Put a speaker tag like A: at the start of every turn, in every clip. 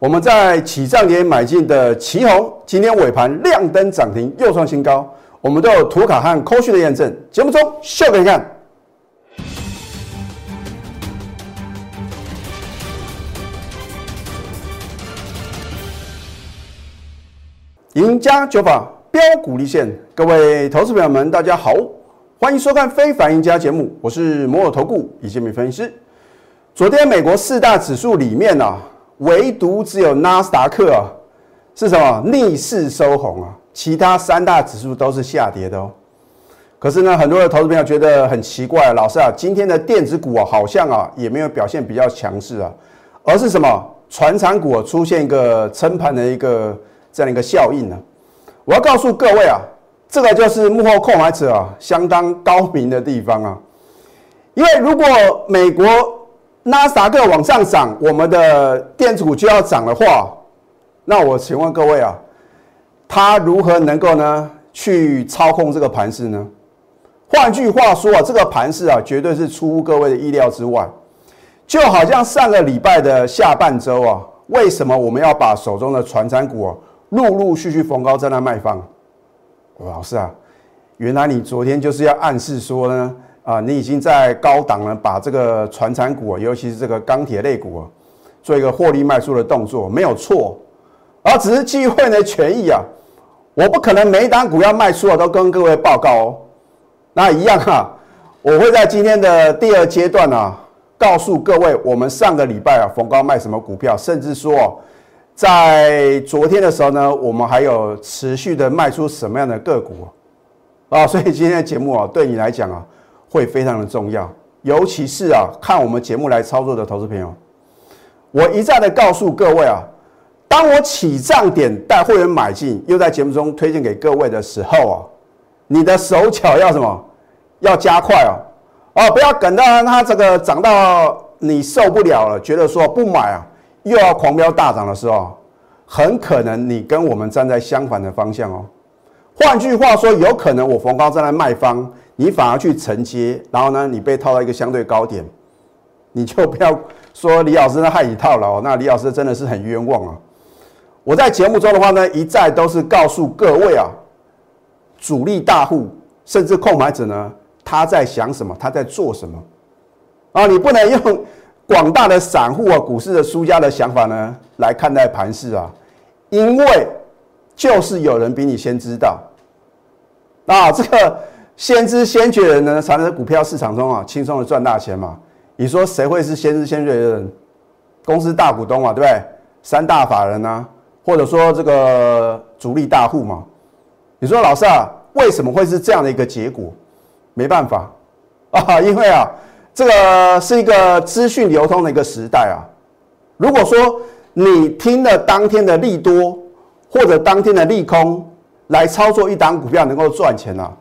A: 我们在起涨点买进的旗红，今天尾盘亮灯涨停，又创新高。我们都有图卡和扣讯的验证，节目中秀给你看。赢家九法标股立现，各位投资朋友们，大家好，欢迎收看《非凡赢家》节目，我是摩尔投顾李建明分析师。昨天美国四大指数里面啊，唯独只有纳斯达克啊是什么逆势收红啊，其他三大指数都是下跌的哦。可是呢，很多的投资朋友觉得很奇怪，老师啊，今天的电子股啊，好像啊也没有表现比较强势啊，而是什么船产股出现一个撑盘的一个。这样一个效应呢，我要告诉各位啊，这个就是幕后购买者啊相当高明的地方啊。因为如果美国纳斯达克往上涨，我们的电子股就要涨的话，那我请问各位啊，他如何能够呢去操控这个盘势呢？换句话说啊，这个盘势啊，绝对是出乎各位的意料之外。就好像上个礼拜的下半周啊，为什么我们要把手中的传产股啊？陆陆续续逢高在那卖方，老师啊，原来你昨天就是要暗示说呢，啊，你已经在高档呢，把这个船产股，尤其是这个钢铁类股啊，做一个获利卖出的动作，没有错，而只是机会员的权益啊，我不可能每一单股要卖出啊，都跟各位报告哦，那一样哈，我会在今天的第二阶段啊，告诉各位，我们上个礼拜啊，逢高卖什么股票，甚至说。在昨天的时候呢，我们还有持续的卖出什么样的个股啊？所以今天的节目啊，对你来讲啊，会非常的重要。尤其是啊，看我们节目来操作的投资朋友，我一再的告诉各位啊，当我起涨点带会员买进，又在节目中推荐给各位的时候啊，你的手脚要什么？要加快哦，哦，不要等到它这个涨到你受不了了，觉得说不买啊。又要狂飙大涨的时候，很可能你跟我们站在相反的方向哦。换句话说，有可能我逢高站在卖方，你反而去承接，然后呢，你被套到一个相对高点，你就不要说李老师害你套牢，那李老师真的是很冤枉啊。我在节目中的话呢，一再都是告诉各位啊，主力大户甚至控买者呢，他在想什么，他在做什么啊？你不能用。广大的散户啊，股市的输家的想法呢，来看待盘市啊，因为就是有人比你先知道，啊，这个先知先觉的人呢，才能在股票市场中啊，轻松的赚大钱嘛。你说谁会是先知先觉的人？公司大股东啊，对不对？三大法人啊，或者说这个主力大户嘛。你说老师啊，为什么会是这样的一个结果？没办法 啊，因为啊。这个是一个资讯流通的一个时代啊。如果说你听了当天的利多或者当天的利空来操作一档股票能够赚钱啊，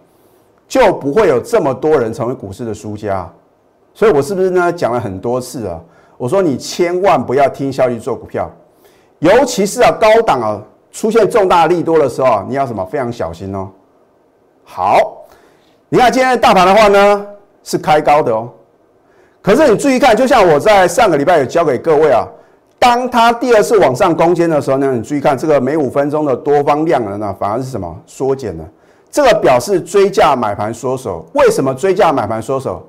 A: 就不会有这么多人成为股市的输家。所以我是不是呢讲了很多次啊？我说你千万不要听消息做股票，尤其是啊高档啊出现重大利多的时候，你要什么非常小心哦。好，你看今天的大盘的话呢是开高的哦。可是你注意看，就像我在上个礼拜有教给各位啊，当它第二次往上攻坚的时候呢，你注意看这个每五分钟的多方量能呢，反而是什么缩减了？这个表示追价买盘缩手。为什么追价买盘缩手？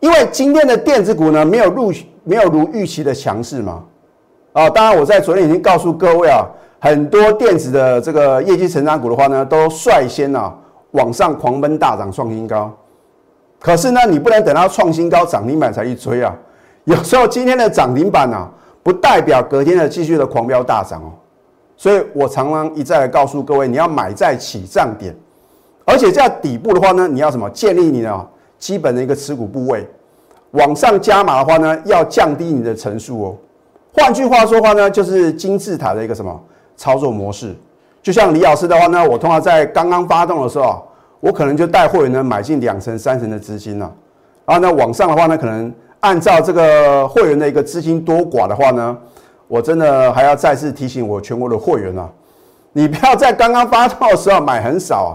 A: 因为今天的电子股呢，没有入没有如预期的强势嘛。啊，当然我在昨天已经告诉各位啊，很多电子的这个业绩成长股的话呢，都率先啊往上狂奔大涨创新高。可是呢，你不能等到创新高涨停板才去追啊！有时候今天的涨停板啊，不代表隔天的继续的狂飙大涨哦。所以我常常一再的告诉各位，你要买在起涨点，而且在底部的话呢，你要什么？建立你的基本的一个持股部位。往上加码的话呢，要降低你的层数哦。换句话说话呢，就是金字塔的一个什么操作模式？就像李老师的话呢，我通常在刚刚发动的时候。我可能就带会员呢买进两成、三成的资金了，然后呢，往上的话呢，可能按照这个会员的一个资金多寡的话呢，我真的还要再次提醒我全国的会员啊，你不要在刚刚发动的时候买很少啊，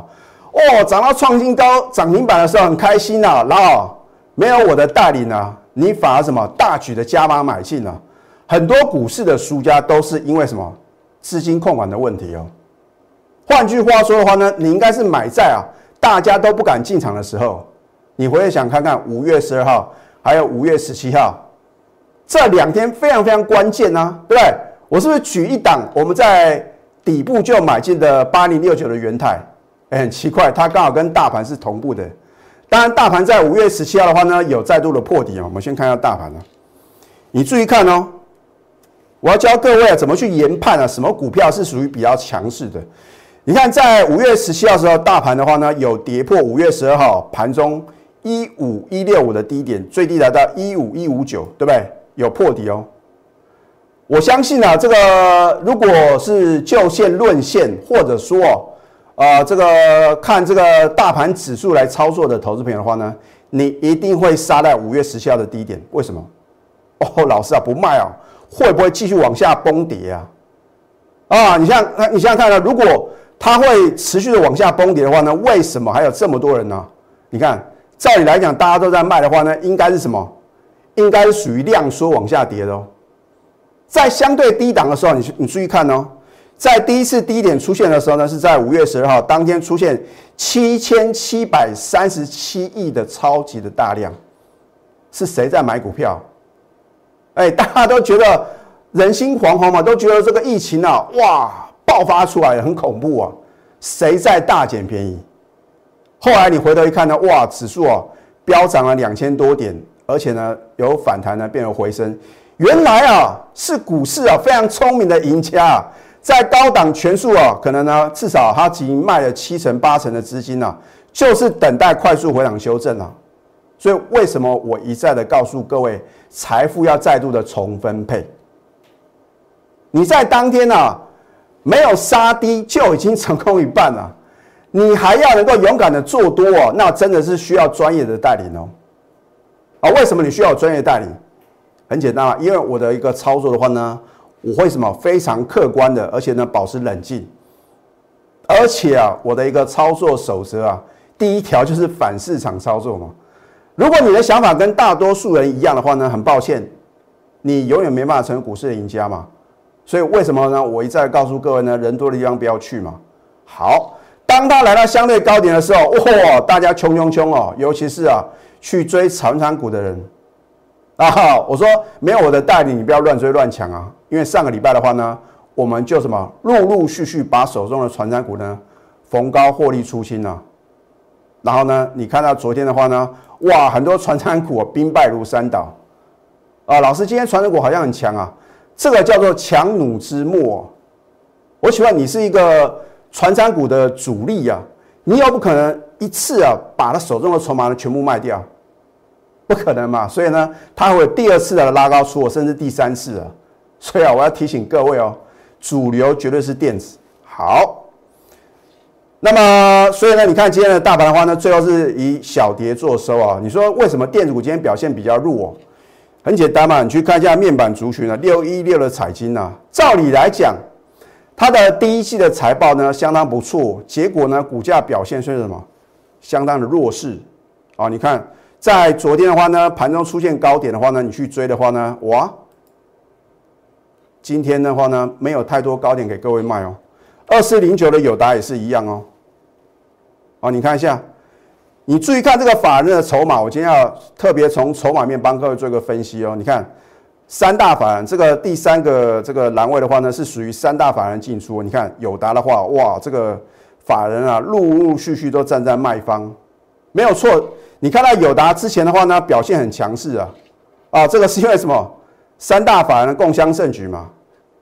A: 哦，涨到创新高涨停板的时候很开心呐，然后没有我的带领呢，你反而什么大举的加码买进啊，很多股市的输家都是因为什么资金控管的问题哦。换句话说的话呢，你应该是买在啊大家都不敢进场的时候。你回想看看五月十二号还有五月十七号这两天非常非常关键呐，对不对？我是不是举一档我们在底部就买进的八零六九的元泰？哎，很奇怪，它刚好跟大盘是同步的。当然，大盘在五月十七号的话呢，有再度的破底哦。我们先看一下大盘啊，你注意看哦。我要教各位，怎么去研判啊，什么股票是属于比较强势的。你看，在五月十七号时候，大盘的话呢，有跌破五月十二号盘中一五一六五的低点，最低来到一五一五九，对不对？有破底哦。我相信啊，这个如果是就线论线，或者说啊，这个看这个大盘指数来操作的投资品的话呢，你一定会杀在五月十七号的低点。为什么？哦，老师啊，不卖啊，会不会继续往下崩跌啊？啊，你像你想想看啊，如果它会持续的往下崩跌的话呢？为什么还有这么多人呢？你看，照理来讲，大家都在卖的话呢，应该是什么？应该属于量缩往下跌的哦。在相对低档的时候，你你注意看哦，在第一次低点出现的时候呢，是在五月十二号当天出现七千七百三十七亿的超级的大量，是谁在买股票？哎，大家都觉得人心惶惶嘛，都觉得这个疫情啊，哇！爆发出来很恐怖啊！谁在大捡便宜？后来你回头一看呢，哇，指数啊飙涨了两千多点，而且呢有反弹呢，变有回升。原来啊是股市啊非常聪明的赢家，在高档权数啊，可能呢至少他已经卖了七成八成的资金啊，就是等待快速回档修正啊。所以为什么我一再的告诉各位，财富要再度的重分配？你在当天呢？没有杀低就已经成功一半了，你还要能够勇敢的做多哦，那真的是需要专业的带领哦。啊，为什么你需要专业代理？很简单啊，因为我的一个操作的话呢，我会什么非常客观的，而且呢保持冷静，而且啊，我的一个操作守则啊，第一条就是反市场操作嘛。如果你的想法跟大多数人一样的话呢，很抱歉，你永远没办法成为股市的赢家嘛。所以为什么呢？我一再告诉各位呢，人多的地方不要去嘛。好，当他来到相对高点的时候，哇，大家冲冲冲哦，尤其是啊，去追长长股的人啊，我说没有我的带领，你不要乱追乱抢啊。因为上个礼拜的话呢，我们就什么陆陆续续把手中的传长股呢逢高获利出清了。然后呢，你看到昨天的话呢，哇，很多传长股兵败如山倒啊。老师，今天传长股好像很强啊。这个叫做强弩之末。我请问你是一个船长股的主力啊，你又不可能一次啊把他手中的筹码呢全部卖掉，不可能嘛？所以呢，它会第二次的拉高出货，甚至第三次啊。所以啊，我要提醒各位哦，主流绝对是电子。好，那么所以呢，你看今天的大盘的话呢，最后是以小跌做收啊。你说为什么电子股今天表现比较弱？很简单嘛，你去看一下面板族群啊，六一六的彩金啊，照理来讲，它的第一季的财报呢相当不错，结果呢股价表现是什么？相当的弱势啊！你看在昨天的话呢，盘中出现高点的话呢，你去追的话呢，哇，今天的话呢没有太多高点给各位卖哦。二四零九的友达也是一样哦。哦，你看一下。你注意看这个法人的筹码，我今天要特别从筹码面帮各位做一个分析哦。你看三大法人这个第三个这个栏位的话呢，是属于三大法人进出。你看友达的话，哇，这个法人啊，陆陆续续都站在卖方，没有错。你看到友达之前的话呢，表现很强势啊，啊，这个是因为什么？三大法人共襄盛举嘛。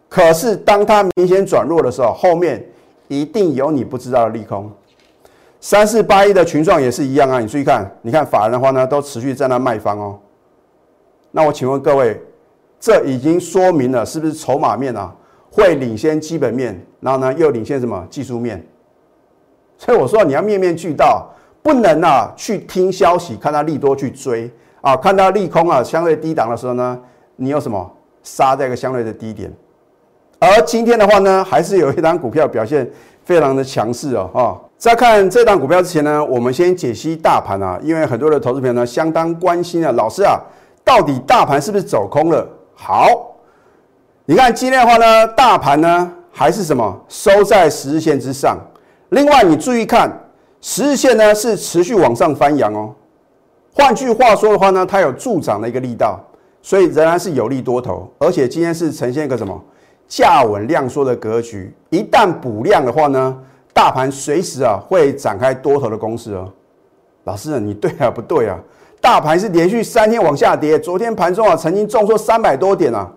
A: 可是当它明显转弱的时候，后面一定有你不知道的利空。三四八一的群创也是一样啊，你注意看，你看法人的话呢，都持续在那卖方哦。那我请问各位，这已经说明了是不是筹码面啊会领先基本面，然后呢又领先什么技术面？所以我说你要面面俱到，不能啊去听消息，看到利多去追啊，看到利空啊相对低档的时候呢，你有什么杀在一个相对的低点。而今天的话呢，还是有一张股票表现非常的强势哦，哈。在看这档股票之前呢，我们先解析大盘啊，因为很多的投资朋友呢相当关心啊，老师啊，到底大盘是不是走空了？好，你看今天的话呢，大盘呢还是什么收在十日线之上。另外你注意看，十日线呢是持续往上翻扬哦。换句话说的话呢，它有助涨的一个力道，所以仍然是有利多头。而且今天是呈现一个什么价稳量缩的格局。一旦补量的话呢，大盘随时啊会展开多头的攻势哦。老师，你对啊不对啊？大盘是连续三天往下跌，昨天盘中啊曾经重挫三百多点啊。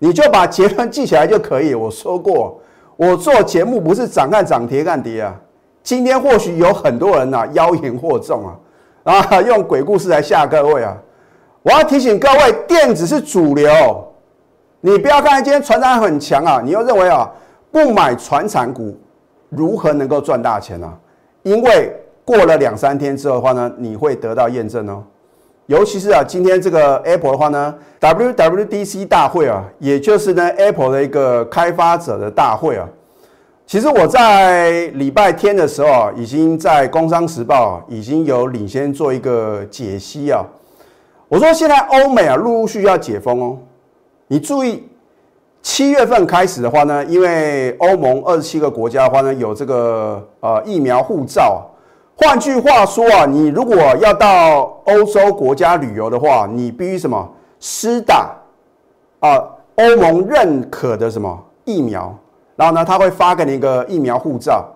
A: 你就把结论记起来就可以。我说过，我做节目不是涨看涨跌看跌啊。今天或许有很多人呐妖言惑众啊，啊 用鬼故事来吓各位啊。我要提醒各位，电子是主流，你不要看今天船长很强啊，你又认为啊不买船产股如何能够赚大钱呢？因为过了两三天之后的话呢，你会得到验证哦。尤其是啊，今天这个 Apple 的话呢，WWDC 大会啊，也就是呢 Apple 的一个开发者的大会啊。其实我在礼拜天的时候啊，已经在《工商时报》已经有领先做一个解析啊。我说现在欧美啊，陆陆续续要解封哦。你注意，七月份开始的话呢，因为欧盟二十七个国家的话呢，有这个呃疫苗护照。换句话说啊，你如果要到欧洲国家旅游的话，你必须什么施打啊欧盟认可的什么疫苗，然后呢，他会发给你一个疫苗护照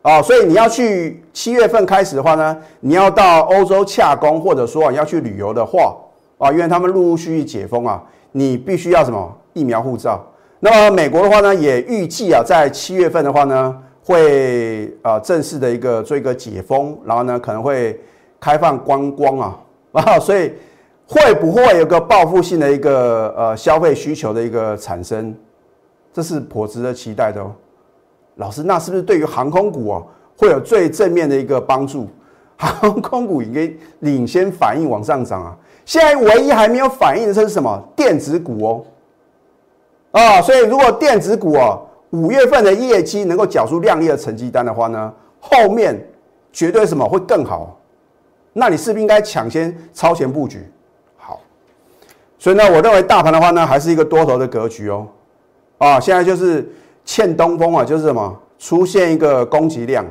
A: 啊，所以你要去七月份开始的话呢，你要到欧洲洽工或者说你要去旅游的话啊，因为他们陆陆续续解封啊，你必须要什么疫苗护照。那么美国的话呢，也预计啊，在七月份的话呢。会啊，正式的一个做一个解封，然后呢，可能会开放观光啊啊，所以会不会有个报复性的一个呃消费需求的一个产生？这是颇值得期待的哦。老师，那是不是对于航空股哦会有最正面的一个帮助？航空股已经领先反应往上涨啊。现在唯一还没有反应的是什么？电子股哦啊，所以如果电子股哦。五月份的业绩能够缴出亮丽的成绩单的话呢，后面绝对什么会更好？那你是不是应该抢先超前布局？好，所以呢，我认为大盘的话呢，还是一个多头的格局哦。啊，现在就是欠东风啊，就是什么出现一个供给量，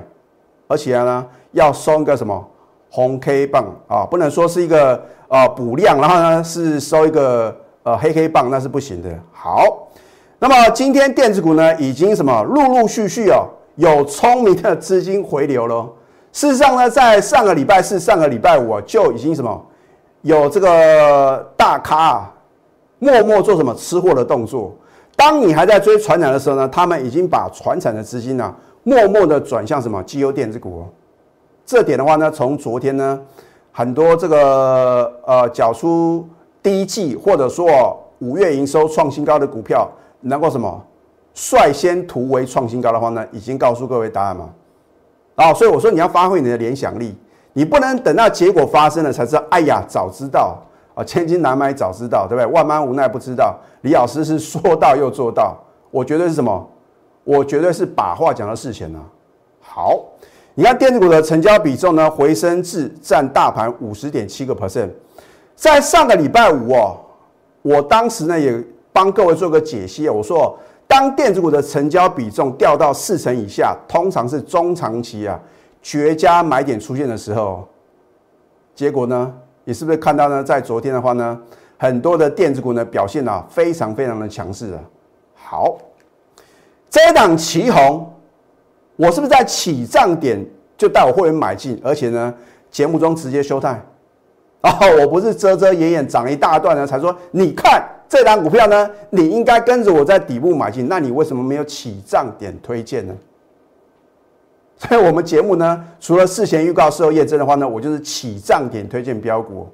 A: 而且呢要收一个什么红 K 棒啊，不能说是一个啊补量，然后呢是收一个呃黑 K 棒，那是不行的。好。那么今天电子股呢，已经什么陆陆续续哦，有聪明的资金回流了。事实上呢，在上个礼拜四、上个礼拜五就已经什么有这个大咖啊，默默做什么吃货的动作。当你还在追船产的时候呢，他们已经把船产的资金呢，默默的转向什么绩优电子股哦。这点的话呢，从昨天呢，很多这个呃缴出第一季或者说五月营收创新高的股票。能够什么率先突围创新高的话呢？已经告诉各位答案嘛？啊，所以我说你要发挥你的联想力，你不能等到结果发生了才知道。哎呀，早知道啊，千金难买早知道，对不对？万般无奈不知道。李老师是说到又做到，我绝对是什么？我绝对是把话讲到事前呢。好，你看电子股的成交比重呢，回升至占大盘五十点七个 percent。在上个礼拜五哦，我当时呢也。帮各位做个解析我说，当电子股的成交比重掉到四成以下，通常是中长期啊绝佳买点出现的时候。结果呢，你是不是看到呢？在昨天的话呢，很多的电子股呢表现啊非常非常的强势啊。好，这档旗红，我是不是在起涨点就带我会员买进，而且呢节目中直接休态？哦，我不是遮遮掩掩涨一大段呢才说，你看。这档股票呢，你应该跟着我在底部买进，那你为什么没有起涨点推荐呢？所以，我们节目呢，除了事前预告、事后验证的话呢，我就是起涨点推荐标股，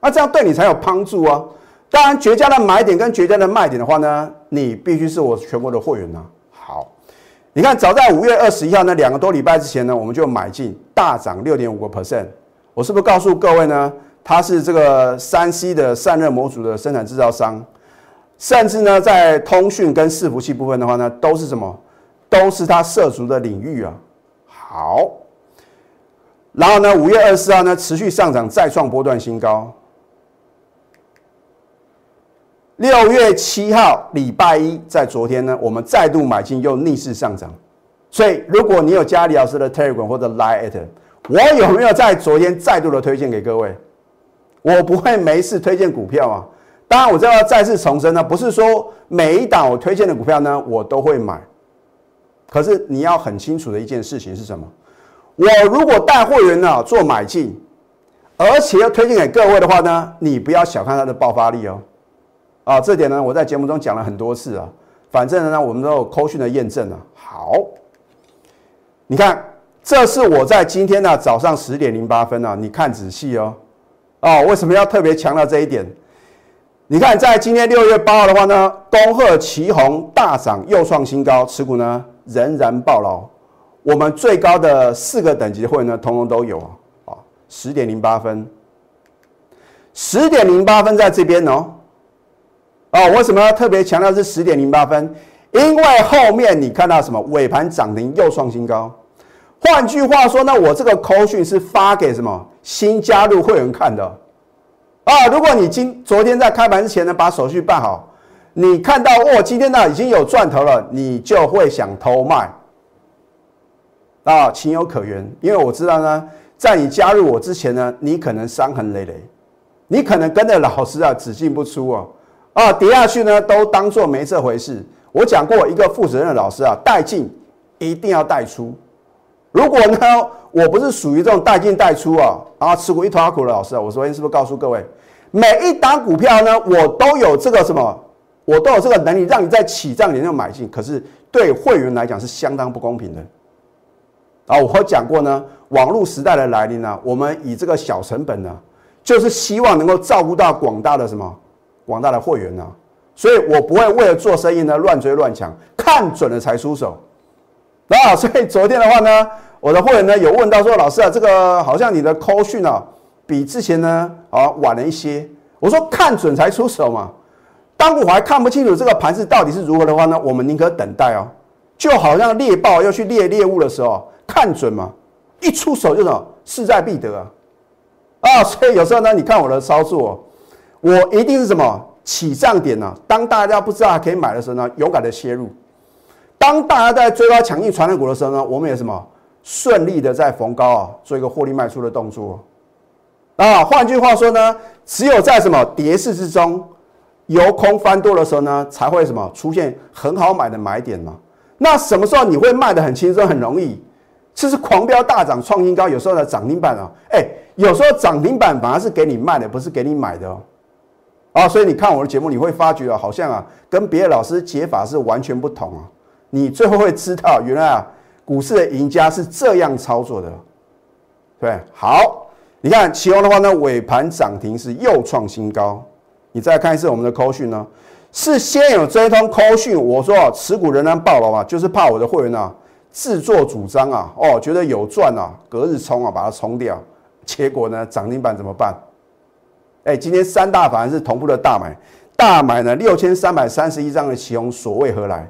A: 那这样对你才有帮助啊。当然，绝佳的买点跟绝佳的卖点的话呢，你必须是我全国的会员呐。好，你看，早在五月二十一号那两个多礼拜之前呢，我们就买进大涨六点五个 percent，我是不是告诉各位呢？它是这个三 C 的散热模组的生产制造商，甚至呢，在通讯跟伺服器部分的话呢，都是什么？都是它涉足的领域啊。好，然后呢，五月二十四号呢，持续上涨，再创波段新高。六月七号礼拜一，在昨天呢，我们再度买进，又逆势上涨。所以，如果你有加李老师的 Telegram 或者 Line，我有没有在昨天再度的推荐给各位？我不会没事推荐股票啊。当然，我这要再次重申呢，不是说每一档我推荐的股票呢，我都会买。可是你要很清楚的一件事情是什么？我如果带会员呢做买进，而且要推荐给各位的话呢，你不要小看它的爆发力哦。啊，这点呢我在节目中讲了很多次啊。反正呢，我们都有扣讯的验证啊。好，你看，这是我在今天呢早上十点零八分啊，你看仔细哦。哦，为什么要特别强调这一点？你看，在今天六月八号的话呢，恭贺旗宏大涨又创新高，持股呢仍然爆牢。我们最高的四个等级的会员呢，通通都有啊。啊，十点零八分，十点零八分在这边哦。哦，为什么要特别强调是十点零八分？因为后面你看到什么尾盘涨停又创新高。换句话说呢，我这个扣讯是发给什么？新加入会员看的啊！如果你今昨天在开盘之前呢，把手续办好，你看到哦，今天呢已经有赚头了，你就会想偷卖啊，情有可原。因为我知道呢，在你加入我之前呢，你可能伤痕累累，你可能跟着老师啊只进不出哦，啊跌下去呢都当做没这回事。我讲过一个负责任的老师啊，带进一定要带出。如果呢，我不是属于这种带进带出啊，然后吃过一坨苦的老师啊，我昨天是不是告诉各位，每一档股票呢，我都有这个什么，我都有这个能力让你在起涨点就买进，可是对会员来讲是相当不公平的。啊，我讲过呢，网络时代的来临呢，我们以这个小成本呢，就是希望能够照顾到广大的什么广大的会员呢，所以我不会为了做生意呢乱追乱抢，看准了才出手。啊，所以昨天的话呢，我的会员呢有问到说，老师啊，这个好像你的扣讯啊，比之前呢啊晚了一些。我说看准才出手嘛。当我还看不清楚这个盘势到底是如何的话呢，我们宁可等待哦。就好像猎豹要去猎猎物的时候，看准嘛，一出手就什么势在必得啊。啊，所以有时候呢，你看我的操作，我一定是什么起涨点呢？当大家不知道还可以买的时候呢，勇敢的切入。当大家在追高抢进传染股的时候呢，我们也什么顺利的在逢高啊做一个获利卖出的动作啊。换句话说呢，只有在什么跌势之中由空翻多的时候呢，才会什么出现很好买的买点嘛。那什么时候你会卖的很轻松很容易？这是狂飙大涨创新高，有时候的涨停板啊，哎，有时候涨停板反而是给你卖的，不是给你买的哦。啊，所以你看我的节目，你会发觉啊，好像啊跟别的老师解法是完全不同啊。你最后会知道，原来啊，股市的赢家是这样操作的，对，好，你看期货的话呢，尾盘涨停是又创新高。你再看一次我们的扣讯呢，是先有这一通扣讯，我说持股仍然爆了嘛，就是怕我的会员啊自作主张啊，哦，觉得有赚啊，隔日冲啊，把它冲掉，结果呢，涨停板怎么办？哎，今天三大反而是同步的大买，大买呢六千三百三十一张的期红，所谓何来？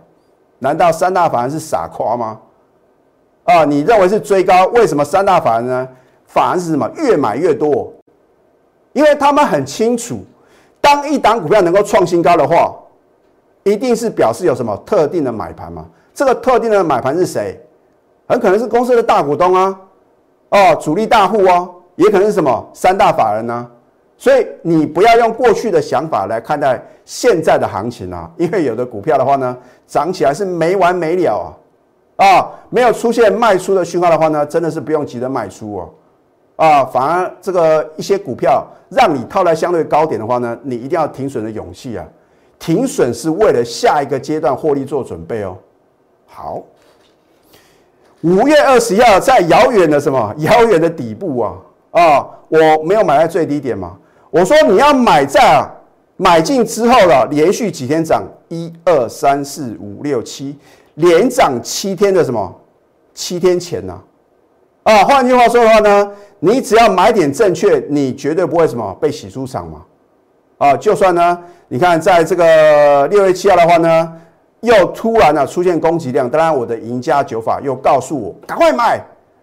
A: 难道三大法人是傻瓜吗？啊，你认为是追高？为什么三大法人呢？法人是什么？越买越多，因为他们很清楚，当一档股票能够创新高的话，一定是表示有什么特定的买盘嘛？这个特定的买盘是谁？很可能是公司的大股东啊，哦，主力大户哦，也可能是什么三大法人呢？所以你不要用过去的想法来看待现在的行情啊，因为有的股票的话呢，涨起来是没完没了啊，啊，没有出现卖出的讯号的话呢，真的是不用急着卖出哦，啊反而这个一些股票让你套在相对高点的话呢，你一定要停损的勇气啊，停损是为了下一个阶段获利做准备哦。好，五月二十一号在遥远的什么遥远的底部啊，啊，我没有买在最低点嘛。我说你要买在啊，买进之后了，连续几天涨，一二三四五六七，连涨七天的什么？七天前呢？啊，啊换句话说的话呢，你只要买点正确，你绝对不会什么被洗出场嘛。啊，就算呢，你看在这个六月七号的话呢，又突然呢出现供给量，当然我的赢家九法又告诉我赶快买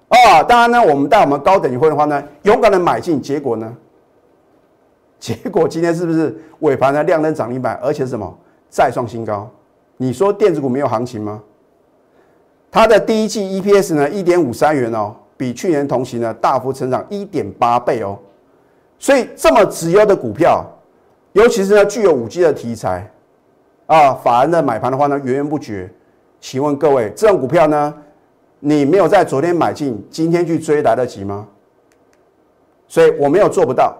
A: 啊。当然呢，我们带我们高等级会的话呢，勇敢的买进，结果呢？结果今天是不是尾盘呢亮灯涨停板，而且什么再创新高？你说电子股没有行情吗？它的第一季 EPS 呢一点五三元哦，比去年同期呢大幅成长一点八倍哦。所以这么直优的股票，尤其是呢具有五 G 的题材啊，法人的买盘的话呢源源不绝。请问各位，这种股票呢，你没有在昨天买进，今天去追来得及吗？所以我没有做不到，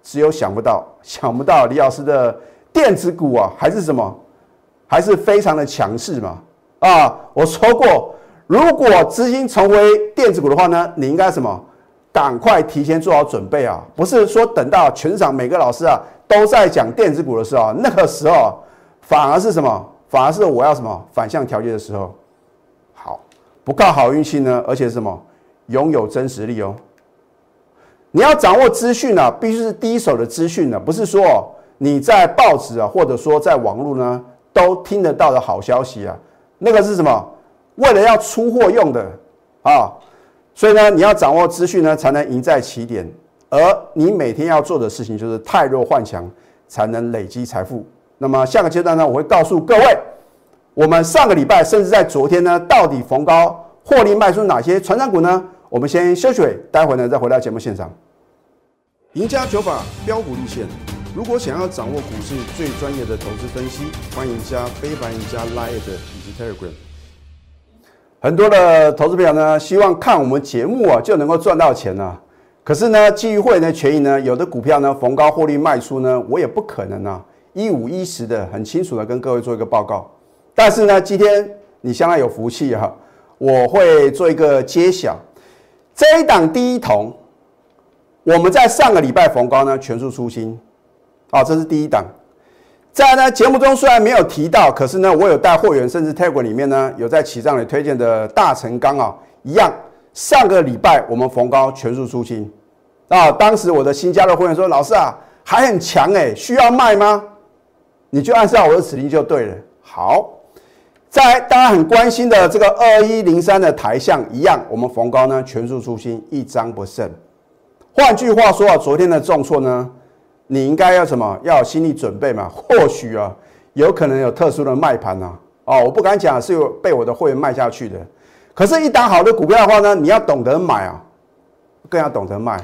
A: 只有想不到，想不到李老师的电子股啊，还是什么，还是非常的强势嘛。啊，我说过，如果资金成为电子股的话呢，你应该什么？赶快提前做好准备啊！不是说等到全场每个老师啊都在讲电子股的时候，那个时候反而是什么？反而是我要什么反向调节的时候。好，不靠好运气呢，而且什么？拥有真实力哦。你要掌握资讯呢，必须是第一手的资讯呢，不是说你在报纸啊，或者说在网络呢都听得到的好消息啊。那个是什么？为了要出货用的啊，所以呢，你要掌握资讯呢，才能赢在起点。而你每天要做的事情就是太弱换强，才能累积财富。那么下个阶段呢，我会告诉各位，我们上个礼拜甚至在昨天呢，到底逢高获利卖出哪些传长股呢？我们先休息，待会呢再回到节目现场。赢家九法标股立线。如果想要掌握股市最专业的投资分析，欢迎加非凡、加 Line 以及 Telegram。很多的投资朋友呢，希望看我们节目啊就能够赚到钱啊。可是呢，基于会员的权益呢，有的股票呢逢高获利卖出呢，我也不可能啊一五一十的很清楚的跟各位做一个报告。但是呢，今天你相当有福气哈，我会做一个揭晓。这一档第一桶，我们在上个礼拜逢高呢全数出清。好，这是第一档。在呢节目中虽然没有提到，可是呢我有带货源，甚至 Tag 里面呢有在起账里推荐的大成钢啊，一样。上个礼拜我们逢高全数出清啊，当时我的新加入会员说：“老师啊，还很强哎，需要卖吗？”你就按照我的指令就对了。好，在大家很关心的这个二一零三的台象一样，我们逢高呢全数出清，一张不剩。换句话说啊，昨天的重挫呢？你应该要什么？要有心理准备嘛？或许啊，有可能有特殊的卖盘呐。哦，我不敢讲是有被我的会员卖下去的。可是，一档好的股票的话呢，你要懂得买啊，更要懂得卖。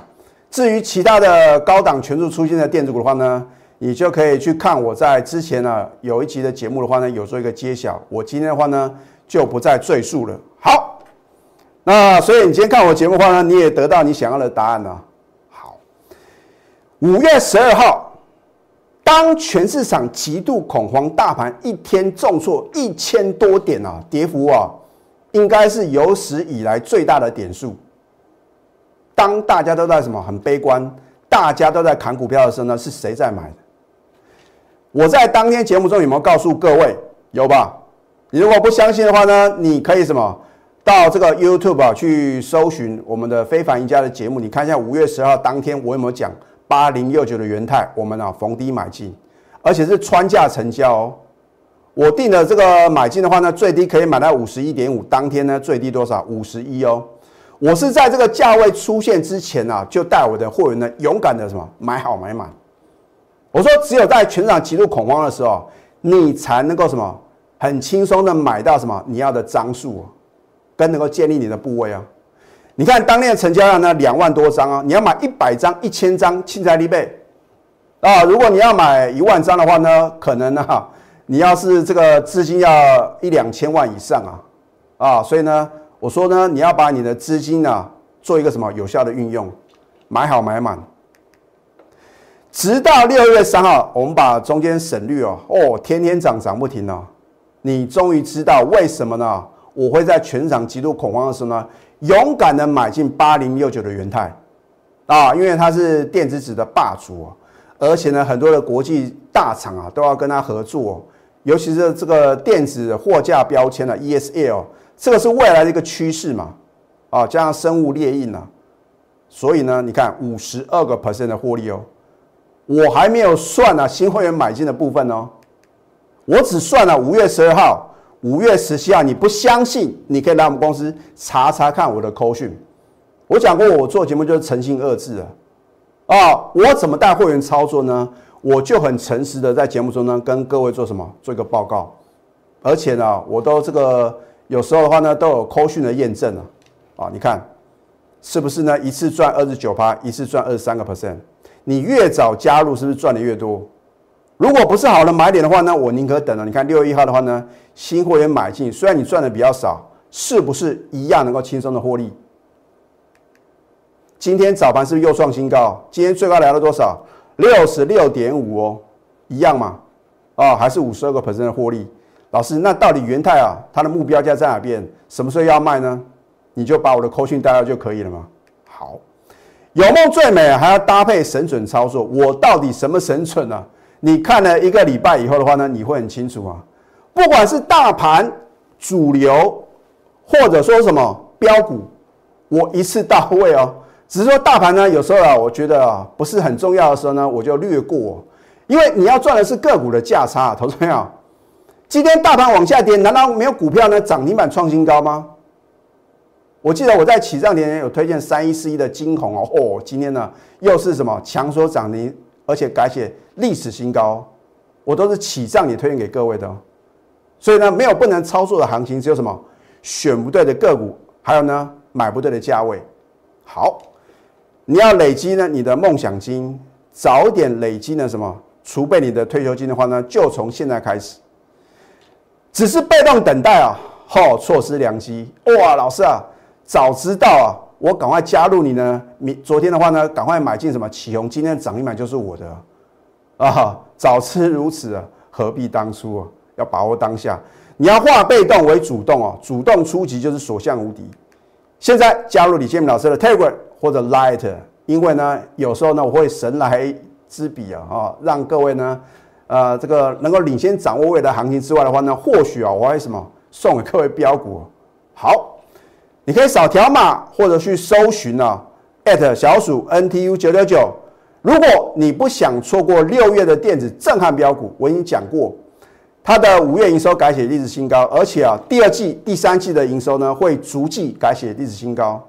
A: 至于其他的高档全数出现的电子股的话呢，你就可以去看我在之前呢有一集的节目的话呢，有做一个揭晓。我今天的话呢，就不再赘述了。好，那所以你今天看我节目的话呢，你也得到你想要的答案了。五月十二号，当全市场极度恐慌，大盘一天重挫一千多点啊，跌幅啊，应该是有史以来最大的点数。当大家都在什么很悲观，大家都在砍股票的时候呢，是谁在买？我在当天节目中有没有告诉各位？有吧？你如果不相信的话呢，你可以什么到这个 YouTube 啊去搜寻我们的非凡赢家的节目，你看一下五月十号当天我有没有讲？八零六九的元泰，我们啊逢低买进，而且是穿价成交哦。我定的这个买进的话呢，最低可以买到五十一点五，当天呢最低多少？五十一哦。我是在这个价位出现之前啊，就带我的货源呢勇敢的什么买好买满。我说只有在全场极度恐慌的时候，你才能够什么很轻松的买到什么你要的张数，跟能够建立你的部位啊。你看当天的成交量呢，两万多张啊！你要买一百张、一千张，亲财力倍啊！如果你要买一万张的话呢，可能呢，你要是这个资金要一两千万以上啊啊！所以呢，我说呢，你要把你的资金呢做一个什么有效的运用，买好买满，直到六月三号，我们把中间省略哦哦，天天涨涨不停哦，你终于知道为什么呢？我会在全场极度恐慌的时候呢？勇敢的买进八零六九的元泰啊，因为它是电子纸的霸主啊，而且呢，很多的国际大厂啊都要跟它合作，尤其是这个电子货架标签的 ESL，这个是未来的一个趋势嘛啊，加上生物列印啊，所以呢，你看五十二个 percent 的获利哦，我还没有算呢新会员买进的部分哦，我只算了五月十二号。五月十七号，你不相信？你可以来我们公司查查看我的扣讯。我讲过，我做节目就是诚信二字啊。啊，我怎么带会员操作呢？我就很诚实的在节目中呢，跟各位做什么？做一个报告，而且呢，我都这个有时候的话呢，都有扣讯的验证啊。啊，你看是不是呢？一次赚二十九趴，一次赚二十三个 percent。你越早加入，是不是赚的越多？如果不是好的买点的话呢，我宁可等了。你看六月一号的话呢，新会员买进，虽然你赚的比较少，是不是一样能够轻松的获利？今天早盘是不是又创新高？今天最高来了多少？六十六点五哦，一样嘛？啊，还是五十二个 percent 的获利。老师，那到底元泰啊，它的目标价在哪边？什么时候要卖呢？你就把我的扣讯带到就可以了嘛？好，有梦最美，还要搭配神准操作。我到底什么神准呢？你看了一个礼拜以后的话呢，你会很清楚啊。不管是大盘主流，或者说什么标股，我一次到位哦。只是说大盘呢，有时候啊，我觉得啊，不是很重要的时候呢，我就略过。因为你要赚的是个股的价差，投资朋友。今天大盘往下跌，难道没有股票呢涨停板创新高吗？我记得我在起涨点有推荐三一四一的金红哦，今天呢又是什么强说涨停，而且改写历史新高，我都是起涨点推荐给各位的。所以呢，没有不能操作的行情，只有什么选不对的个股，还有呢买不对的价位。好。你要累积呢，你的梦想金，早点累积呢什么储备你的退休金的话呢，就从现在开始。只是被动等待啊，吼，错失良机哇！老师啊，早知道啊，我赶快加入你呢。明昨天的话呢，赶快买进什么启宏，今天涨一买就是我的啊。早知如此，何必当初啊？要把握当下，你要化被动为主动哦，主动出击就是所向无敌。现在加入李建明老师的 Telegram。或者 Light，因为呢，有时候呢，我会神来之笔啊，啊，让各位呢，呃，这个能够领先掌握未来行情之外的话呢，或许啊，我会什么送给各位标股。好，你可以扫条码或者去搜寻啊，at 小鼠 NTU 九九九。如果你不想错过六月的电子震撼标股，我已经讲过，它的五月营收改写历史新高，而且啊，第二季、第三季的营收呢，会逐季改写历史新高。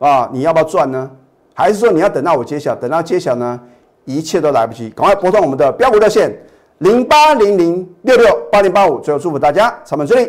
A: 啊，你要不要赚呢？还是说你要等到我揭晓？等到揭晓呢，一切都来不及。赶快拨通我们的标股热线零八零零六六八零八五。最后祝福大家操盘顺利，